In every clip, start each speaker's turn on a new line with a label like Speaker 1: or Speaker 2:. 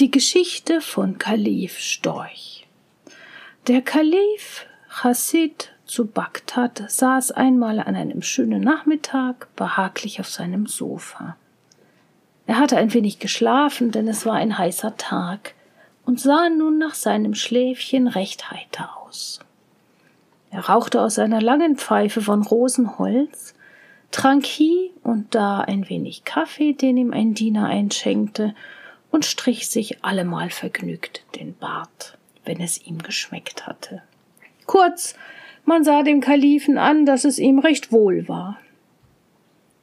Speaker 1: Die Geschichte von Kalif Storch. Der Kalif Chassid zu Bagdad saß einmal an einem schönen Nachmittag behaglich auf seinem Sofa. Er hatte ein wenig geschlafen, denn es war ein heißer Tag, und sah nun nach seinem Schläfchen recht heiter aus. Er rauchte aus einer langen Pfeife von Rosenholz, trank hie und da ein wenig Kaffee, den ihm ein Diener einschenkte, und strich sich allemal vergnügt den Bart, wenn es ihm geschmeckt hatte. Kurz, man sah dem Kalifen an, dass es ihm recht wohl war.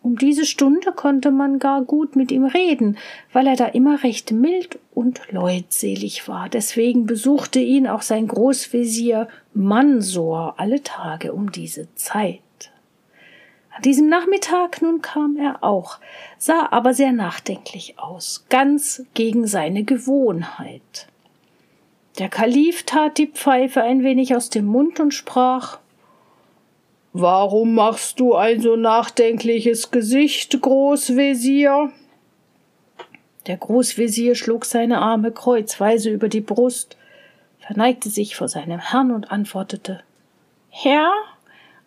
Speaker 1: Um diese Stunde konnte man gar gut mit ihm reden, weil er da immer recht mild und leutselig war. Deswegen besuchte ihn auch sein Großvezier Mansor alle Tage um diese Zeit. An diesem Nachmittag nun kam er auch, sah aber sehr nachdenklich aus, ganz gegen seine Gewohnheit. Der Kalif tat die Pfeife ein wenig aus dem Mund und sprach Warum machst du ein so nachdenkliches Gesicht, Großvezier? Der Großvezier schlug seine Arme kreuzweise über die Brust, verneigte sich vor seinem Herrn und antwortete Herr,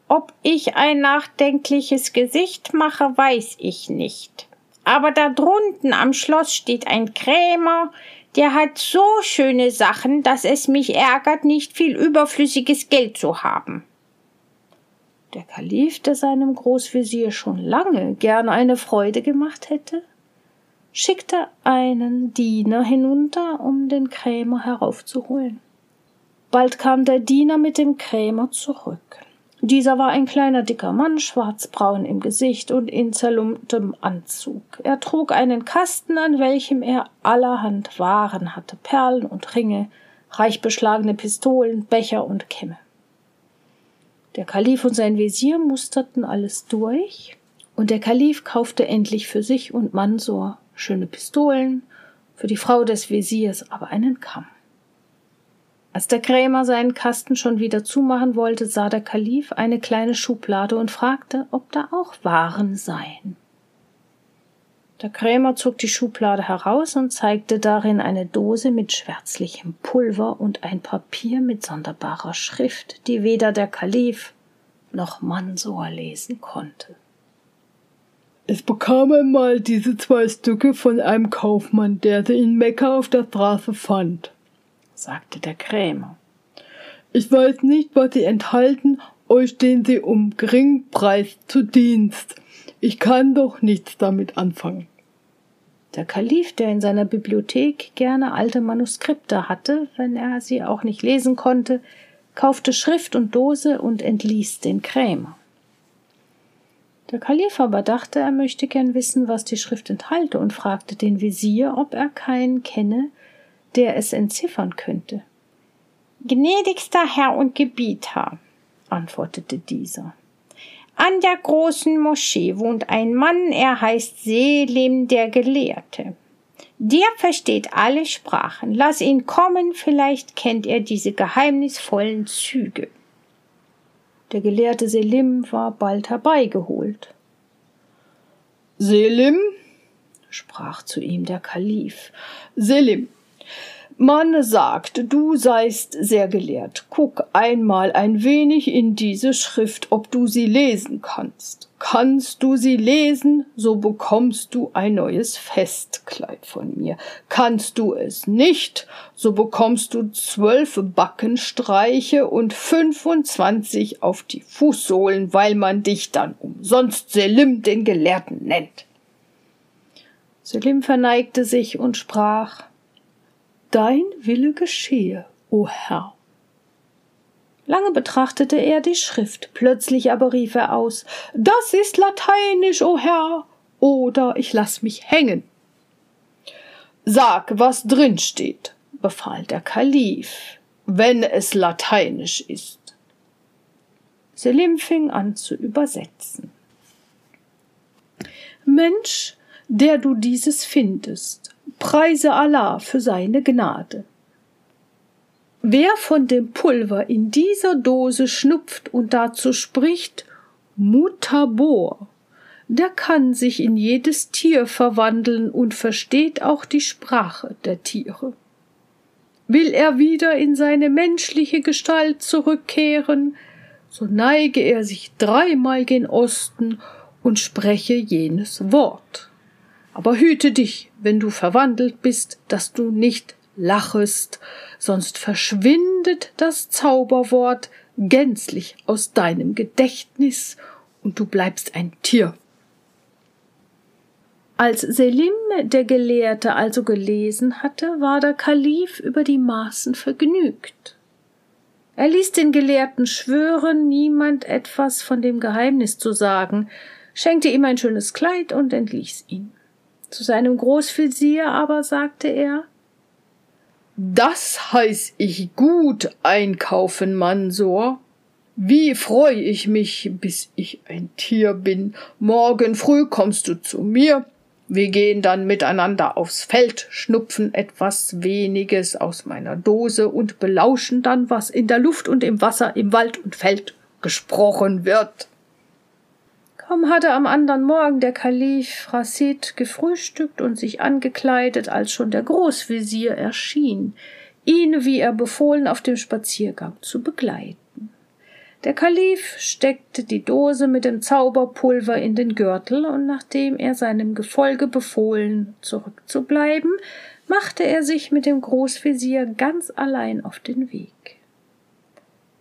Speaker 1: ob ich ein nachdenkliches Gesicht mache, weiß ich nicht. Aber da drunten am Schloss steht ein Krämer, der hat so schöne Sachen, dass es mich ärgert, nicht viel überflüssiges Geld zu haben. Der Kalif, der seinem Großvezier schon lange gern eine Freude gemacht hätte, schickte einen Diener hinunter, um den Krämer heraufzuholen. Bald kam der Diener mit dem Krämer zurück. Dieser war ein kleiner dicker Mann, schwarzbraun im Gesicht und in zerlumptem Anzug. Er trug einen Kasten, an welchem er allerhand Waren hatte, Perlen und Ringe, reich beschlagene Pistolen, Becher und Kämme. Der Kalif und sein Wesir musterten alles durch, und der Kalif kaufte endlich für sich und Mansor schöne Pistolen, für die Frau des Wesirs aber einen Kamm. Als der Krämer seinen Kasten schon wieder zumachen wollte, sah der Kalif eine kleine Schublade und fragte, ob da auch Waren seien. Der Krämer zog die Schublade heraus und zeigte darin eine Dose mit schwärzlichem Pulver und ein Papier mit sonderbarer Schrift, die weder der Kalif noch Mansor lesen konnte.
Speaker 2: Es bekam einmal diese zwei Stücke von einem Kaufmann, der sie in Mekka auf der Straße fand
Speaker 1: sagte der Krämer.
Speaker 2: Ich weiß nicht, was sie enthalten, euch stehen sie um geringen Preis zu Dienst. Ich kann doch nichts damit anfangen.
Speaker 1: Der Kalif, der in seiner Bibliothek gerne alte Manuskripte hatte, wenn er sie auch nicht lesen konnte, kaufte Schrift und Dose und entließ den Krämer. Der Kalif aber dachte, er möchte gern wissen, was die Schrift enthalte, und fragte den Visier, ob er keinen kenne, der es entziffern könnte. Gnädigster Herr und Gebieter, antwortete dieser. An der großen Moschee wohnt ein Mann, er heißt Selim der Gelehrte. Der versteht alle Sprachen. Lass ihn kommen, vielleicht kennt er diese geheimnisvollen Züge. Der Gelehrte Selim war bald herbeigeholt.
Speaker 2: Selim, sprach zu ihm der Kalif, Selim, man sagt, du seist sehr gelehrt. Guck einmal ein wenig in diese Schrift, ob du sie lesen kannst. Kannst du sie lesen, so bekommst du ein neues Festkleid von mir. Kannst du es nicht, so bekommst du zwölf Backenstreiche und fünfundzwanzig auf die Fußsohlen, weil man dich dann umsonst Selim den Gelehrten nennt.
Speaker 1: Selim verneigte sich und sprach Dein Wille geschehe, o Herr. Lange betrachtete er die Schrift, plötzlich aber rief er aus Das ist lateinisch, o Herr, oder ich lass mich hängen.
Speaker 2: Sag, was drin steht, befahl der Kalif, wenn es lateinisch ist.
Speaker 1: Selim fing an zu übersetzen. Mensch, der du dieses findest, Preise Allah für seine Gnade. Wer von dem Pulver in dieser Dose schnupft und dazu spricht Mutabor, der kann sich in jedes Tier verwandeln und versteht auch die Sprache der Tiere. Will er wieder in seine menschliche Gestalt zurückkehren, so neige er sich dreimal gen Osten und spreche jenes Wort. Aber hüte dich, wenn du verwandelt bist, dass du nicht lachest, sonst verschwindet das Zauberwort gänzlich aus deinem Gedächtnis und du bleibst ein Tier. Als Selim, der Gelehrte, also gelesen hatte, war der Kalif über die Maßen vergnügt. Er ließ den Gelehrten schwören, niemand etwas von dem Geheimnis zu sagen, schenkte ihm ein schönes Kleid und entließ ihn. Zu seinem Großvezier aber sagte er
Speaker 2: Das heiß ich gut einkaufen, Mansor. Wie freu ich mich, bis ich ein Tier bin. Morgen früh kommst du zu mir, wir gehen dann miteinander aufs Feld, schnupfen etwas weniges aus meiner Dose und belauschen dann, was in der Luft und im Wasser, im Wald und Feld gesprochen wird.
Speaker 1: Kaum hatte am andern Morgen der Kalif Rasid gefrühstückt und sich angekleidet, als schon der Großvezier erschien, ihn, wie er befohlen, auf dem Spaziergang zu begleiten. Der Kalif steckte die Dose mit dem Zauberpulver in den Gürtel, und nachdem er seinem Gefolge befohlen, zurückzubleiben, machte er sich mit dem Großvezier ganz allein auf den Weg.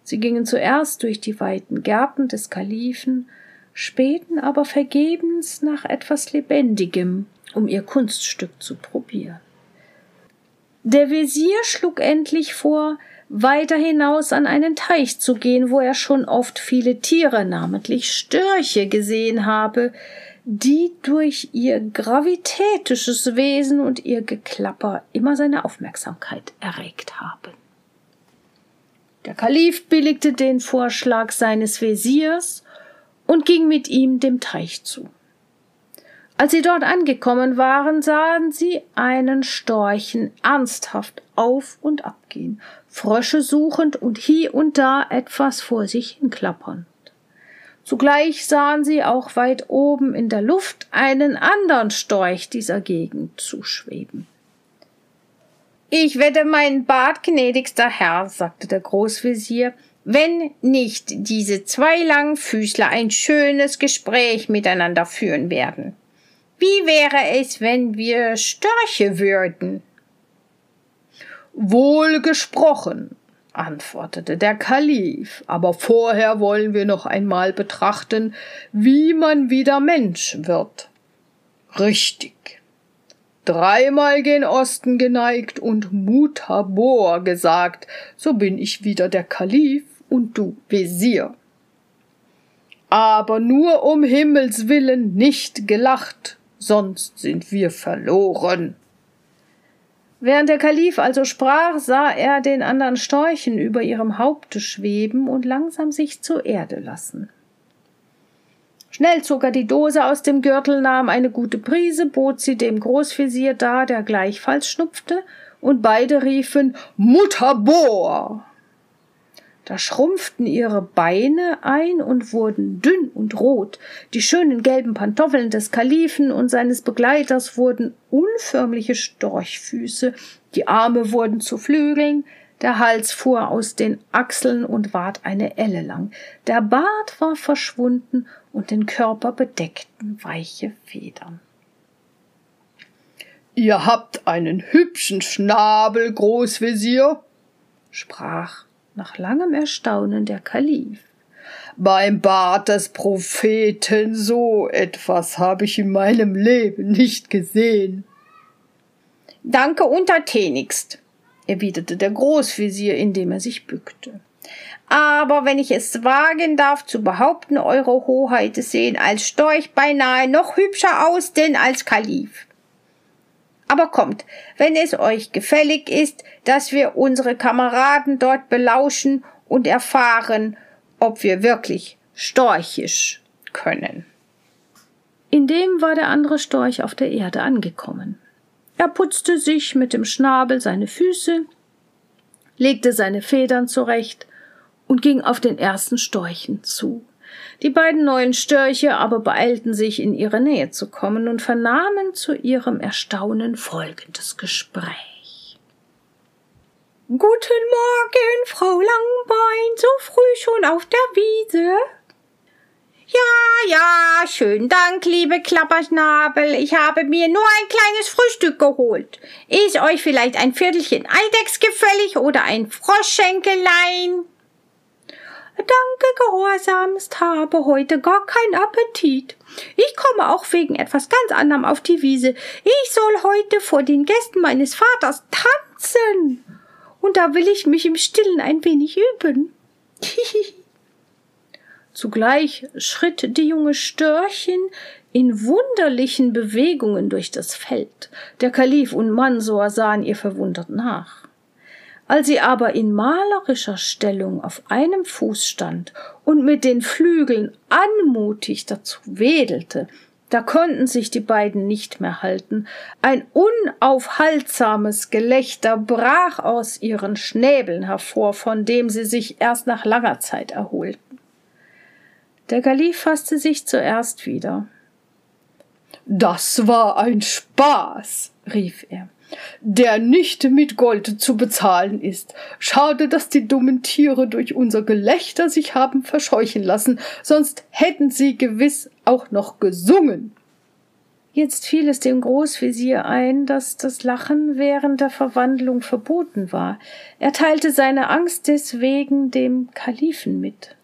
Speaker 1: Sie gingen zuerst durch die weiten Gärten des Kalifen, spähten aber vergebens nach etwas Lebendigem, um ihr Kunststück zu probieren. Der Wesir schlug endlich vor, weiter hinaus an einen Teich zu gehen, wo er schon oft viele Tiere, namentlich Störche, gesehen habe, die durch ihr gravitätisches Wesen und ihr Geklapper immer seine Aufmerksamkeit erregt haben. Der Kalif billigte den Vorschlag seines Wesirs und ging mit ihm dem Teich zu. Als sie dort angekommen waren, sahen sie einen Storchen ernsthaft auf und abgehen, Frösche suchend und hie und da etwas vor sich hinklappernd. Zugleich sahen sie auch weit oben in der Luft einen andern Storch dieser Gegend zuschweben. Ich wette mein Bart, gnädigster Herr, sagte der Großvezier, wenn nicht diese zwei Langfüßler ein schönes Gespräch miteinander führen werden. Wie wäre es, wenn wir Störche würden?
Speaker 2: Wohl gesprochen, antwortete der Kalif, aber vorher wollen wir noch einmal betrachten, wie man wieder Mensch wird. Richtig. Dreimal gen Osten geneigt und Mutabor gesagt, so bin ich wieder der Kalif und du Wesir. Aber nur um Himmels willen nicht gelacht, sonst sind wir verloren.
Speaker 1: Während der Kalif also sprach, sah er den anderen Storchen über ihrem Haupte schweben und langsam sich zur Erde lassen. Schnell zog er die Dose aus dem Gürtel, nahm eine gute Prise, bot sie dem Großvezier dar, der gleichfalls schnupfte, und beide riefen Mutterbor. Da schrumpften ihre Beine ein und wurden dünn und rot. Die schönen gelben Pantoffeln des Kalifen und seines Begleiters wurden unförmliche Storchfüße, die Arme wurden zu Flügeln, der Hals fuhr aus den Achseln und ward eine Elle lang. Der Bart war verschwunden und den Körper bedeckten weiche Federn.
Speaker 2: Ihr habt einen hübschen Schnabel, Großvezier, sprach nach langem Erstaunen der Kalif. Beim Bart des Propheten so etwas habe ich in meinem Leben nicht gesehen.
Speaker 1: Danke untertänigst, erwiderte der Großvezier, indem er sich bückte. Aber wenn ich es wagen darf zu behaupten, Eure Hoheit sehen als Storch beinahe noch hübscher aus denn als Kalif. Aber kommt, wenn es euch gefällig ist, dass wir unsere Kameraden dort belauschen und erfahren, ob wir wirklich storchisch können. Indem war der andere Storch auf der Erde angekommen. Er putzte sich mit dem Schnabel seine Füße, legte seine Federn zurecht und ging auf den ersten Storchen zu. Die beiden neuen Störche aber beeilten sich, in ihre Nähe zu kommen und vernahmen zu ihrem Erstaunen folgendes Gespräch.
Speaker 3: Guten Morgen, Frau Langbein, so früh schon auf der Wiese? Ja, ja, schönen Dank, liebe Klapperschnabel. Ich habe mir nur ein kleines Frühstück geholt. Ist euch vielleicht ein Viertelchen Eidechs gefällig oder ein Froschschenkelein? Danke, gehorsamst, habe heute gar keinen Appetit. Ich komme auch wegen etwas ganz anderem auf die Wiese. Ich soll heute vor den Gästen meines Vaters tanzen. Und da will ich mich im Stillen ein wenig üben.
Speaker 1: Zugleich schritt die junge Störchen in wunderlichen Bewegungen durch das Feld. Der Kalif und Mansor sahen ihr verwundert nach. Als sie aber in malerischer Stellung auf einem Fuß stand und mit den Flügeln anmutig dazu wedelte, da konnten sich die beiden nicht mehr halten. Ein unaufhaltsames Gelächter brach aus ihren Schnäbeln hervor, von dem sie sich erst nach langer Zeit erholten. Der Kalif fasste sich zuerst wieder.
Speaker 2: Das war ein Spaß, rief er, der nicht mit Gold zu bezahlen ist. Schade, dass die dummen Tiere durch unser Gelächter sich haben verscheuchen lassen, sonst hätten sie gewiss auch noch gesungen.
Speaker 1: Jetzt fiel es dem Großvezier ein, dass das Lachen während der Verwandlung verboten war. Er teilte seine Angst deswegen dem Kalifen mit.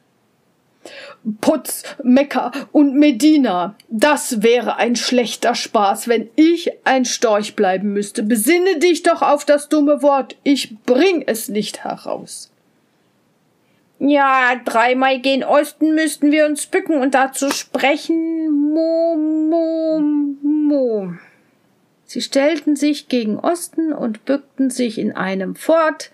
Speaker 2: Putz, Mekka und Medina. Das wäre ein schlechter Spaß, wenn ich ein Storch bleiben müsste. Besinne dich doch auf das dumme Wort. Ich bring es nicht heraus.
Speaker 3: Ja, dreimal gen Osten müssten wir uns bücken und dazu sprechen. Mo, mo, mo.
Speaker 1: Sie stellten sich gegen Osten und bückten sich in einem fort,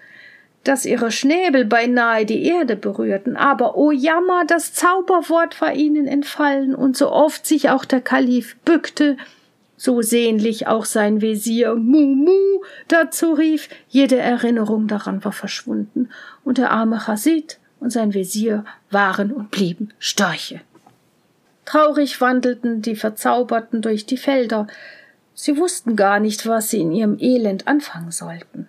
Speaker 1: dass ihre Schnäbel beinahe die Erde berührten, aber o oh Jammer, das Zauberwort war ihnen entfallen, und so oft sich auch der Kalif bückte, so sehnlich auch sein Wesir Mumu dazu rief, jede Erinnerung daran war verschwunden, und der arme Chasid und sein Wesir waren und blieben Störche. Traurig wandelten die Verzauberten durch die Felder, sie wussten gar nicht, was sie in ihrem Elend anfangen sollten.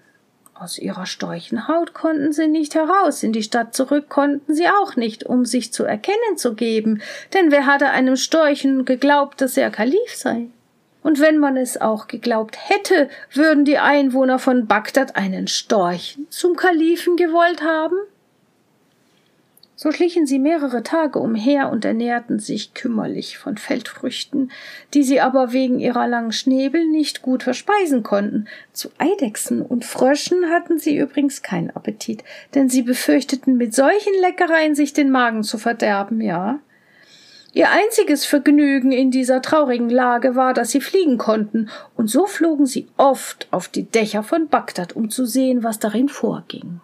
Speaker 1: Aus ihrer Storchenhaut konnten sie nicht heraus, in die Stadt zurück konnten sie auch nicht, um sich zu erkennen zu geben, denn wer hatte einem Storchen geglaubt, dass er Kalif sei? Und wenn man es auch geglaubt hätte, würden die Einwohner von Bagdad einen Storchen zum Kalifen gewollt haben? So schlichen sie mehrere Tage umher und ernährten sich kümmerlich von Feldfrüchten, die sie aber wegen ihrer langen Schnäbel nicht gut verspeisen konnten. Zu Eidechsen und Fröschen hatten sie übrigens keinen Appetit, denn sie befürchteten mit solchen Leckereien sich den Magen zu verderben, ja. Ihr einziges Vergnügen in dieser traurigen Lage war, dass sie fliegen konnten, und so flogen sie oft auf die Dächer von Bagdad, um zu sehen, was darin vorging.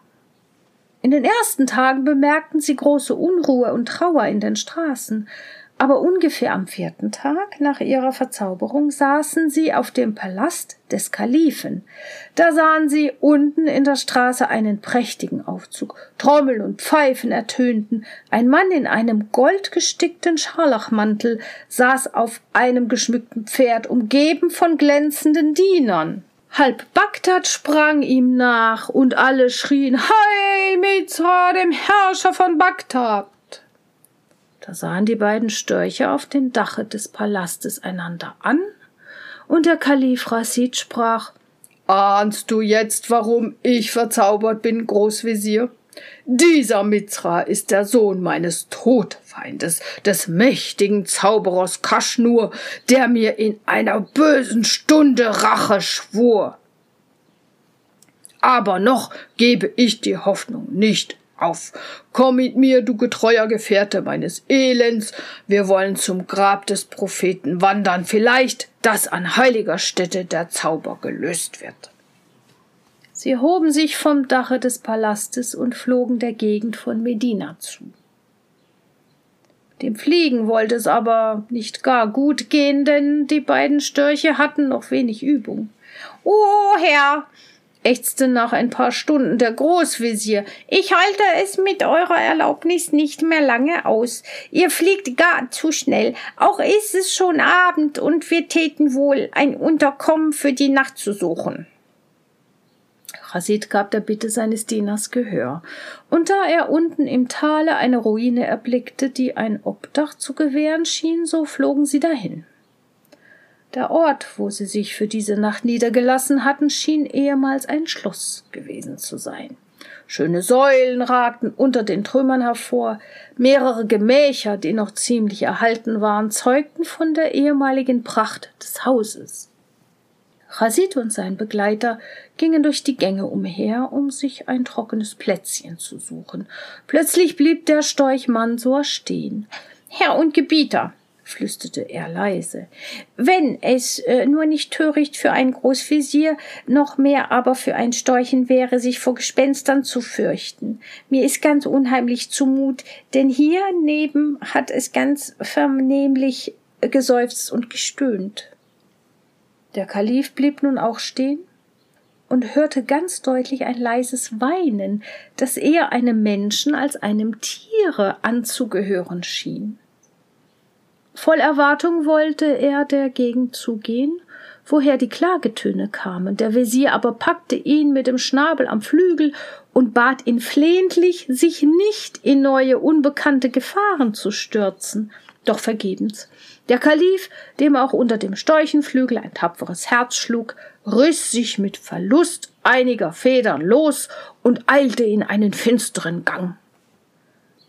Speaker 1: In den ersten Tagen bemerkten sie große Unruhe und Trauer in den Straßen, aber ungefähr am vierten Tag nach ihrer Verzauberung saßen sie auf dem Palast des Kalifen. Da sahen sie unten in der Straße einen prächtigen Aufzug. Trommeln und Pfeifen ertönten. Ein Mann in einem goldgestickten Scharlachmantel saß auf einem geschmückten Pferd, umgeben von glänzenden Dienern. Halb Bagdad sprang ihm nach, und alle schrien Heil Mizra, dem Herrscher von Bagdad. Da sahen die beiden Störche auf dem Dache des Palastes einander an, und der Kalif Rasid sprach
Speaker 2: Ahnst du jetzt, warum ich verzaubert bin, Großvezier? Dieser Mizra ist der Sohn meines Todfeindes, des mächtigen Zauberers Kaschnur, der mir in einer bösen Stunde Rache schwur. Aber noch gebe ich die Hoffnung nicht auf. Komm mit mir, du getreuer Gefährte meines Elends, wir wollen zum Grab des Propheten wandern, vielleicht, dass an heiliger Stätte der Zauber gelöst wird.
Speaker 1: Sie hoben sich vom Dache des Palastes und flogen der Gegend von Medina zu. Dem Fliegen wollte es aber nicht gar gut gehen, denn die beiden Störche hatten noch wenig Übung.
Speaker 3: Oh, Herr,
Speaker 1: ächzte nach ein paar Stunden der Großvezier.
Speaker 3: Ich halte es mit eurer Erlaubnis nicht mehr lange aus. Ihr fliegt gar zu schnell. Auch ist es schon Abend und wir täten wohl, ein Unterkommen für die Nacht zu suchen.
Speaker 1: Chasid gab der Bitte seines Dieners Gehör, und da er unten im Tale eine Ruine erblickte, die ein Obdach zu gewähren schien, so flogen sie dahin. Der Ort, wo sie sich für diese Nacht niedergelassen hatten, schien ehemals ein Schloss gewesen zu sein. Schöne Säulen ragten unter den Trümmern hervor, mehrere Gemächer, die noch ziemlich erhalten waren, zeugten von der ehemaligen Pracht des Hauses. Chasid und sein Begleiter gingen durch die Gänge umher, um sich ein trockenes Plätzchen zu suchen. Plötzlich blieb der Storch Mansor stehen.
Speaker 3: Herr und Gebieter, flüsterte er leise, wenn es äh, nur nicht töricht für ein Großvezier, noch mehr aber für ein Storchen wäre, sich vor Gespenstern zu fürchten. Mir ist ganz unheimlich zumut, denn hier neben hat es ganz vernehmlich geseufzt und gestöhnt.
Speaker 1: Der Kalif blieb nun auch stehen und hörte ganz deutlich ein leises Weinen, das eher einem Menschen als einem Tiere anzugehören schien. Voll Erwartung wollte er der Gegend zugehen, woher die Klagetöne kamen. Der Wesir aber packte ihn mit dem Schnabel am Flügel und bat ihn flehentlich, sich nicht in neue unbekannte Gefahren zu stürzen. Doch vergebens. Der Kalif, dem auch unter dem Storchenflügel ein tapferes Herz schlug, riss sich mit Verlust einiger Federn los und eilte in einen finsteren Gang.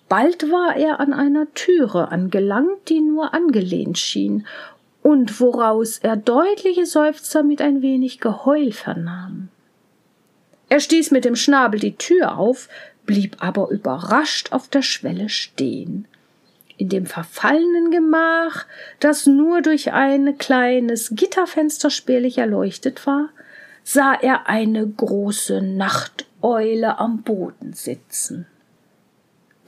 Speaker 1: Bald war er an einer Türe angelangt, die nur angelehnt schien, und woraus er deutliche Seufzer mit ein wenig Geheul vernahm. Er stieß mit dem Schnabel die Tür auf, blieb aber überrascht auf der Schwelle stehen. In dem verfallenen Gemach, das nur durch ein kleines Gitterfenster spärlich erleuchtet war, sah er eine große Nachteule am Boden sitzen.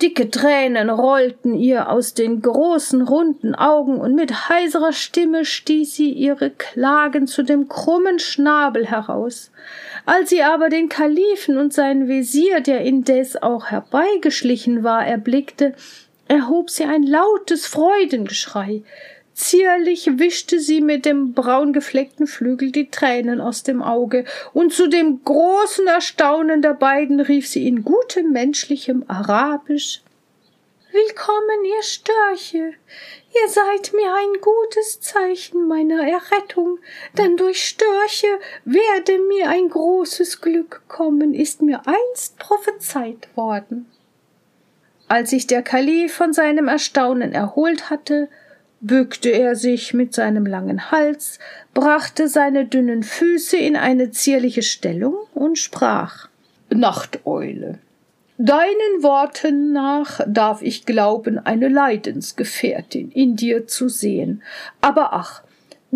Speaker 1: Dicke Tränen rollten ihr aus den großen runden Augen, und mit heiserer Stimme stieß sie ihre Klagen zu dem krummen Schnabel heraus. Als sie aber den Kalifen und seinen Wesir, der indes auch herbeigeschlichen war, erblickte, erhob sie ein lautes Freudengeschrei. Zierlich wischte sie mit dem braungefleckten Flügel die Tränen aus dem Auge, und zu dem großen Erstaunen der beiden rief sie in gutem menschlichem Arabisch Willkommen, ihr Störche. Ihr seid mir ein gutes Zeichen meiner Errettung, denn durch Störche werde mir ein großes Glück kommen, ist mir einst prophezeit worden. Als sich der Kalif von seinem Erstaunen erholt hatte, bückte er sich mit seinem langen Hals, brachte seine dünnen Füße in eine zierliche Stellung und sprach Nachteule. Deinen Worten nach darf ich glauben, eine Leidensgefährtin in dir zu sehen. Aber ach,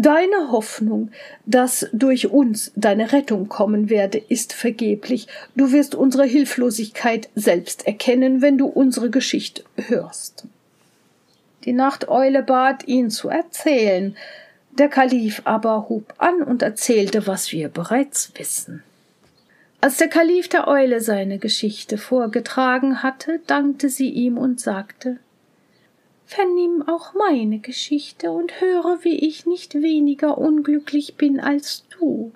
Speaker 1: Deine Hoffnung, dass durch uns deine Rettung kommen werde, ist vergeblich. Du wirst unsere Hilflosigkeit selbst erkennen, wenn du unsere Geschichte hörst. Die Nachteule bat ihn zu erzählen. Der Kalif aber hub an und erzählte, was wir bereits wissen. Als der Kalif der Eule seine Geschichte vorgetragen hatte, dankte sie ihm und sagte vernimm auch meine Geschichte und höre, wie ich nicht weniger unglücklich bin als du.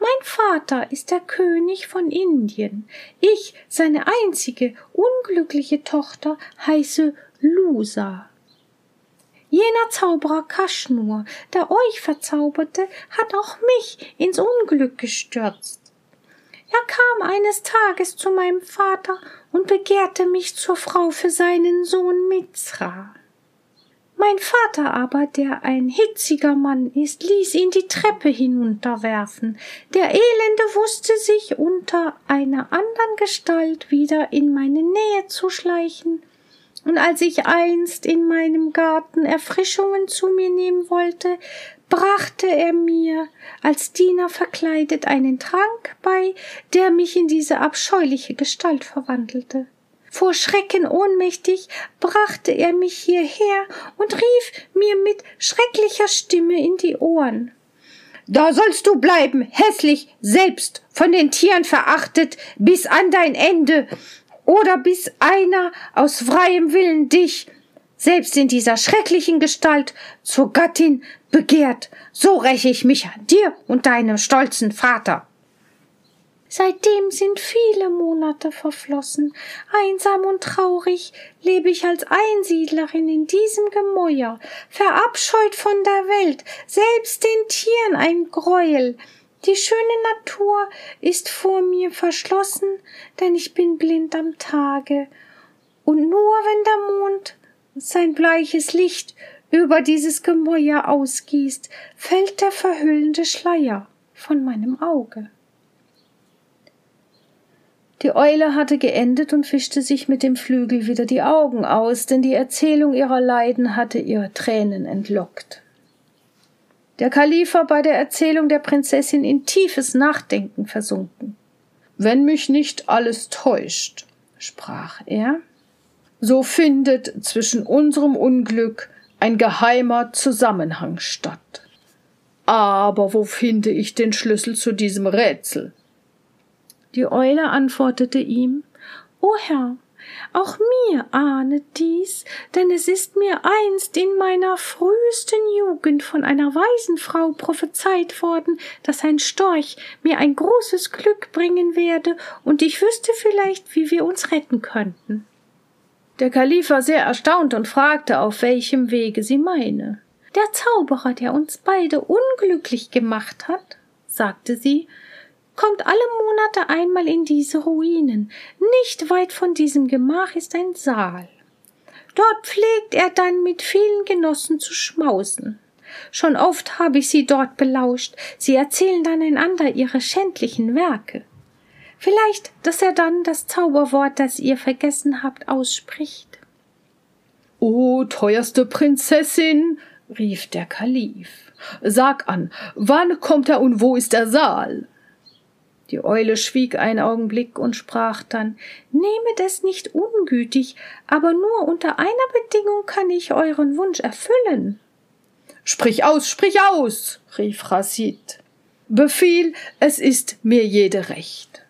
Speaker 1: Mein Vater ist der König von Indien. Ich, seine einzige unglückliche Tochter, heiße Lusa. Jener Zauberer Kaschnur, der euch verzauberte, hat auch mich ins Unglück gestürzt. Er kam eines Tages zu meinem Vater und begehrte mich zur Frau für seinen Sohn Mizra. Mein Vater aber, der ein hitziger Mann ist, ließ ihn die Treppe hinunterwerfen. Der Elende wusste sich unter einer andern Gestalt wieder in meine Nähe zu schleichen, und als ich einst in meinem Garten Erfrischungen zu mir nehmen wollte, brachte er mir als Diener verkleidet einen Trank bei, der mich in diese abscheuliche Gestalt verwandelte. Vor Schrecken ohnmächtig brachte er mich hierher und rief mir mit schrecklicher Stimme in die Ohren.
Speaker 3: Da sollst du bleiben, hässlich, selbst, von den Tieren verachtet, bis an dein Ende, oder bis einer aus freiem Willen dich, selbst in dieser schrecklichen Gestalt, zur Gattin begehrt. So räche ich mich an dir und deinem stolzen Vater.
Speaker 1: Seitdem sind viele Monate verflossen. Einsam und traurig lebe ich als Einsiedlerin in diesem Gemäuer, verabscheut von der Welt, selbst den Tieren ein Greuel. Die schöne Natur ist vor mir verschlossen, denn ich bin blind am Tage. Und nur wenn der Mond sein bleiches Licht über dieses Gemäuer ausgießt, fällt der verhüllende Schleier von meinem Auge. Die Eule hatte geendet und fischte sich mit dem Flügel wieder die Augen aus, denn die Erzählung ihrer Leiden hatte ihr Tränen entlockt. Der Kalif war bei der Erzählung der Prinzessin in tiefes Nachdenken versunken.
Speaker 2: Wenn mich nicht alles täuscht, sprach er, so findet zwischen unserem Unglück ein geheimer Zusammenhang statt. Aber wo finde ich den Schlüssel zu diesem Rätsel?
Speaker 1: Die Eule antwortete ihm O Herr, auch mir ahnet dies, denn es ist mir einst in meiner frühesten Jugend von einer weisen Frau prophezeit worden, dass ein Storch mir ein großes Glück bringen werde, und ich wüsste vielleicht, wie wir uns retten könnten. Der Kalif war sehr erstaunt und fragte, auf welchem Wege sie meine. Der Zauberer, der uns beide unglücklich gemacht hat, sagte sie, kommt alle Monate einmal in diese Ruinen. Nicht weit von diesem Gemach ist ein Saal. Dort pflegt er dann mit vielen Genossen zu schmausen. Schon oft habe ich sie dort belauscht. Sie erzählen dann einander ihre schändlichen Werke. Vielleicht, dass er dann das Zauberwort, das ihr vergessen habt, ausspricht.
Speaker 2: O teuerste Prinzessin, rief der Kalif, sag an, wann kommt er und wo ist der Saal?
Speaker 1: Die Eule schwieg einen Augenblick und sprach dann Nehmet es nicht ungütig, aber nur unter einer Bedingung kann ich euren Wunsch erfüllen.
Speaker 2: Sprich aus, sprich aus, rief Rasid. Befiehl, es ist mir jede Recht.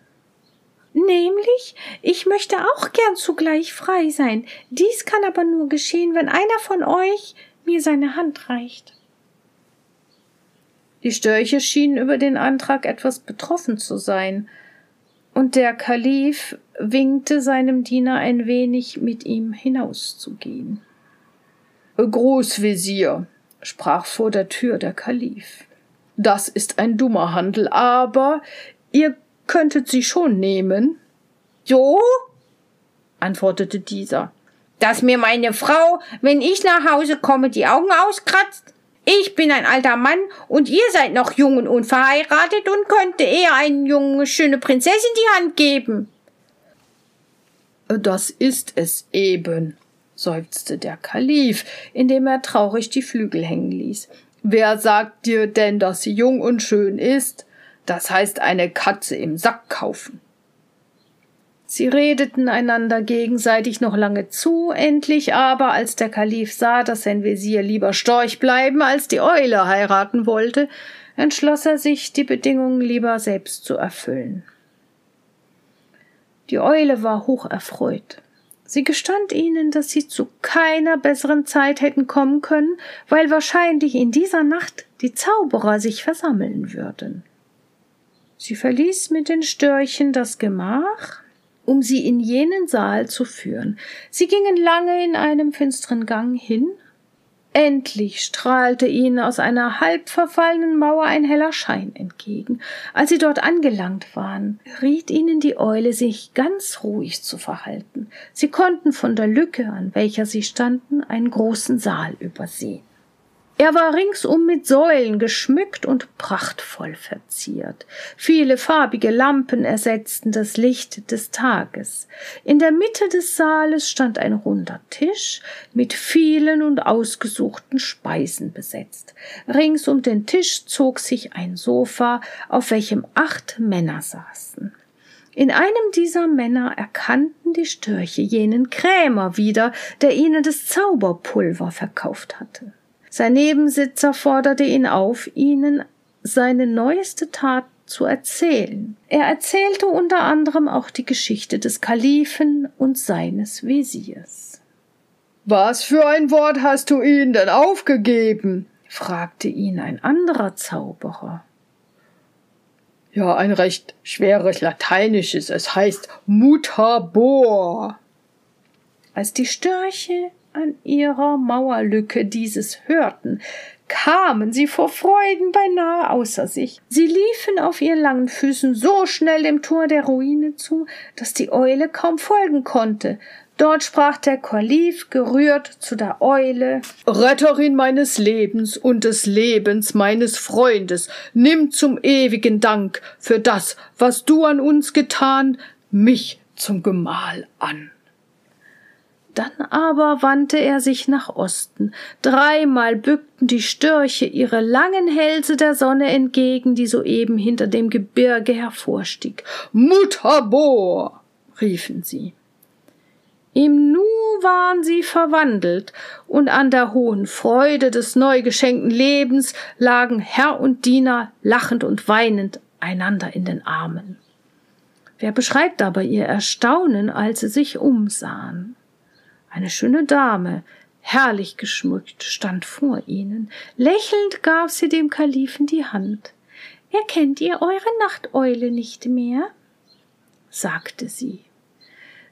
Speaker 1: Nämlich, ich möchte auch gern zugleich frei sein. Dies kann aber nur geschehen, wenn einer von euch mir seine Hand reicht. Die Störche schienen über den Antrag etwas betroffen zu sein, und der Kalif winkte seinem Diener ein wenig, mit ihm hinauszugehen.
Speaker 2: Großvezier, sprach vor der Tür der Kalif, das ist ein dummer Handel, aber ihr könntet sie schon nehmen.
Speaker 3: So? antwortete dieser. Dass mir meine Frau, wenn ich nach Hause komme, die Augen auskratzt? Ich bin ein alter Mann und ihr seid noch jung und unverheiratet und könnte eher eine junge, schöne Prinzessin die Hand geben.
Speaker 2: Das ist es eben, seufzte der Kalif, indem er traurig die Flügel hängen ließ. Wer sagt dir denn, dass sie jung und schön ist? Das heißt eine Katze im Sack kaufen.
Speaker 1: Sie redeten einander gegenseitig noch lange zu, endlich aber, als der Kalif sah, dass sein Wesir lieber Storch bleiben als die Eule heiraten wollte, entschloss er sich, die Bedingungen lieber selbst zu erfüllen. Die Eule war hoch erfreut. Sie gestand ihnen, dass sie zu keiner besseren Zeit hätten kommen können, weil wahrscheinlich in dieser Nacht die Zauberer sich versammeln würden. Sie verließ mit den Störchen das Gemach, um sie in jenen Saal zu führen. Sie gingen lange in einem finsteren Gang hin. Endlich strahlte ihnen aus einer halb verfallenen Mauer ein heller Schein entgegen. Als sie dort angelangt waren, riet ihnen die Eule, sich ganz ruhig zu verhalten. Sie konnten von der Lücke, an welcher sie standen, einen großen Saal übersehen. Er war ringsum mit Säulen geschmückt und prachtvoll verziert. Viele farbige Lampen ersetzten das Licht des Tages. In der Mitte des Saales stand ein runder Tisch mit vielen und ausgesuchten Speisen besetzt. Rings um den Tisch zog sich ein Sofa, auf welchem acht Männer saßen. In einem dieser Männer erkannten die Störche jenen Krämer wieder, der ihnen das Zauberpulver verkauft hatte. Sein Nebensitzer forderte ihn auf, ihnen seine neueste Tat zu erzählen. Er erzählte unter anderem auch die Geschichte des Kalifen und seines Wesirs.
Speaker 2: Was für ein Wort hast du ihnen denn aufgegeben?
Speaker 1: fragte ihn ein anderer Zauberer.
Speaker 2: Ja, ein recht schweres Lateinisches. Es heißt Mutabor.
Speaker 1: Als die Störche an ihrer Mauerlücke dieses hörten, kamen sie vor Freuden beinahe außer sich. Sie liefen auf ihren langen Füßen so schnell dem Tor der Ruine zu, dass die Eule kaum folgen konnte. Dort sprach der Kalif gerührt zu der Eule
Speaker 2: Retterin meines Lebens und des Lebens meines Freundes, nimm zum ewigen Dank für das, was du an uns getan, mich zum Gemahl an.
Speaker 1: Dann aber wandte er sich nach Osten. Dreimal bückten die Störche ihre langen Hälse der Sonne entgegen, die soeben hinter dem Gebirge hervorstieg.
Speaker 2: Mutabor! riefen sie.
Speaker 1: Im Nu waren sie verwandelt, und an der hohen Freude des neu geschenkten Lebens lagen Herr und Diener lachend und weinend einander in den Armen. Wer beschreibt aber ihr Erstaunen, als sie sich umsahen? Eine schöne Dame, herrlich geschmückt, stand vor ihnen. Lächelnd gab sie dem Kalifen die Hand. Erkennt ihr eure Nachteule nicht mehr? sagte sie.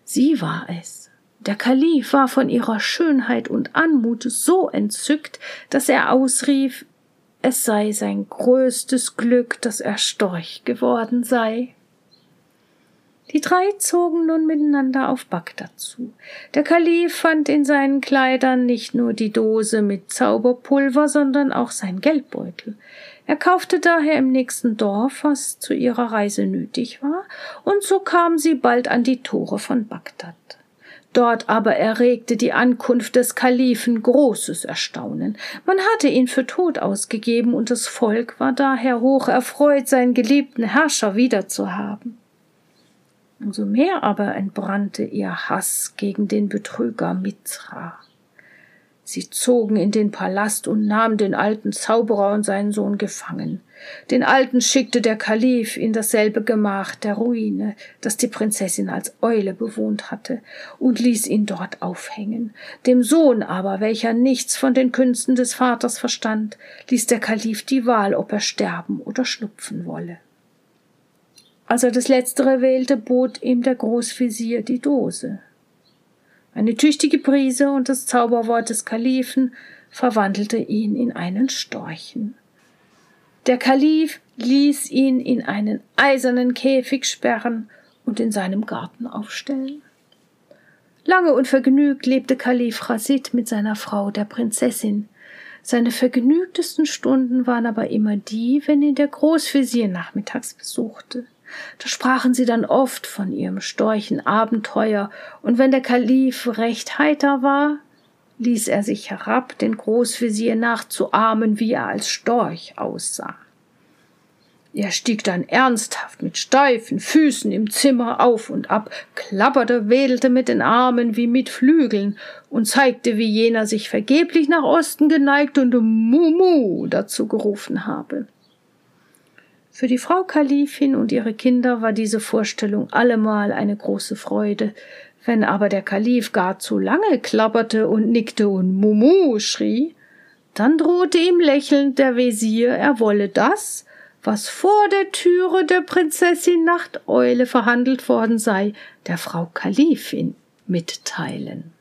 Speaker 1: Sie war es. Der Kalif war von ihrer Schönheit und Anmut so entzückt, dass er ausrief, es sei sein größtes Glück, dass er Storch geworden sei. Die drei zogen nun miteinander auf Bagdad zu. Der Kalif fand in seinen Kleidern nicht nur die Dose mit Zauberpulver, sondern auch sein Geldbeutel. Er kaufte daher im nächsten Dorf, was zu ihrer Reise nötig war, und so kamen sie bald an die Tore von Bagdad. Dort aber erregte die Ankunft des Kalifen großes Erstaunen. Man hatte ihn für tot ausgegeben, und das Volk war daher hoch erfreut, seinen geliebten Herrscher wiederzuhaben. Umso mehr aber entbrannte ihr Hass gegen den Betrüger Mitra. Sie zogen in den Palast und nahmen den alten Zauberer und seinen Sohn gefangen. Den alten schickte der Kalif in dasselbe Gemach der Ruine, das die Prinzessin als Eule bewohnt hatte, und ließ ihn dort aufhängen. Dem Sohn aber, welcher nichts von den Künsten des Vaters verstand, ließ der Kalif die Wahl, ob er sterben oder schlupfen wolle. Als er das Letztere wählte, bot ihm der Großvezier die Dose. Eine tüchtige Prise und das Zauberwort des Kalifen verwandelte ihn in einen Storchen. Der Kalif ließ ihn in einen eisernen Käfig sperren und in seinem Garten aufstellen. Lange und vergnügt lebte Kalif Rasid mit seiner Frau, der Prinzessin. Seine vergnügtesten Stunden waren aber immer die, wenn ihn der Großvezier nachmittags besuchte. Da sprachen sie dann oft von ihrem Storchenabenteuer, und wenn der Kalif recht heiter war, ließ er sich herab, den Großvezier nachzuahmen, wie er als Storch aussah. Er stieg dann ernsthaft mit steifen Füßen im Zimmer auf und ab, klapperte, wedelte mit den Armen wie mit Flügeln und zeigte, wie jener sich vergeblich nach Osten geneigt und Mumu dazu gerufen habe. Für die Frau Kalifin und ihre Kinder war diese Vorstellung allemal eine große Freude. Wenn aber der Kalif gar zu lange klapperte und nickte und Mumu schrie, dann drohte ihm lächelnd der Wesir, er wolle das, was vor der Türe der Prinzessin Nachteule verhandelt worden sei, der Frau Kalifin mitteilen.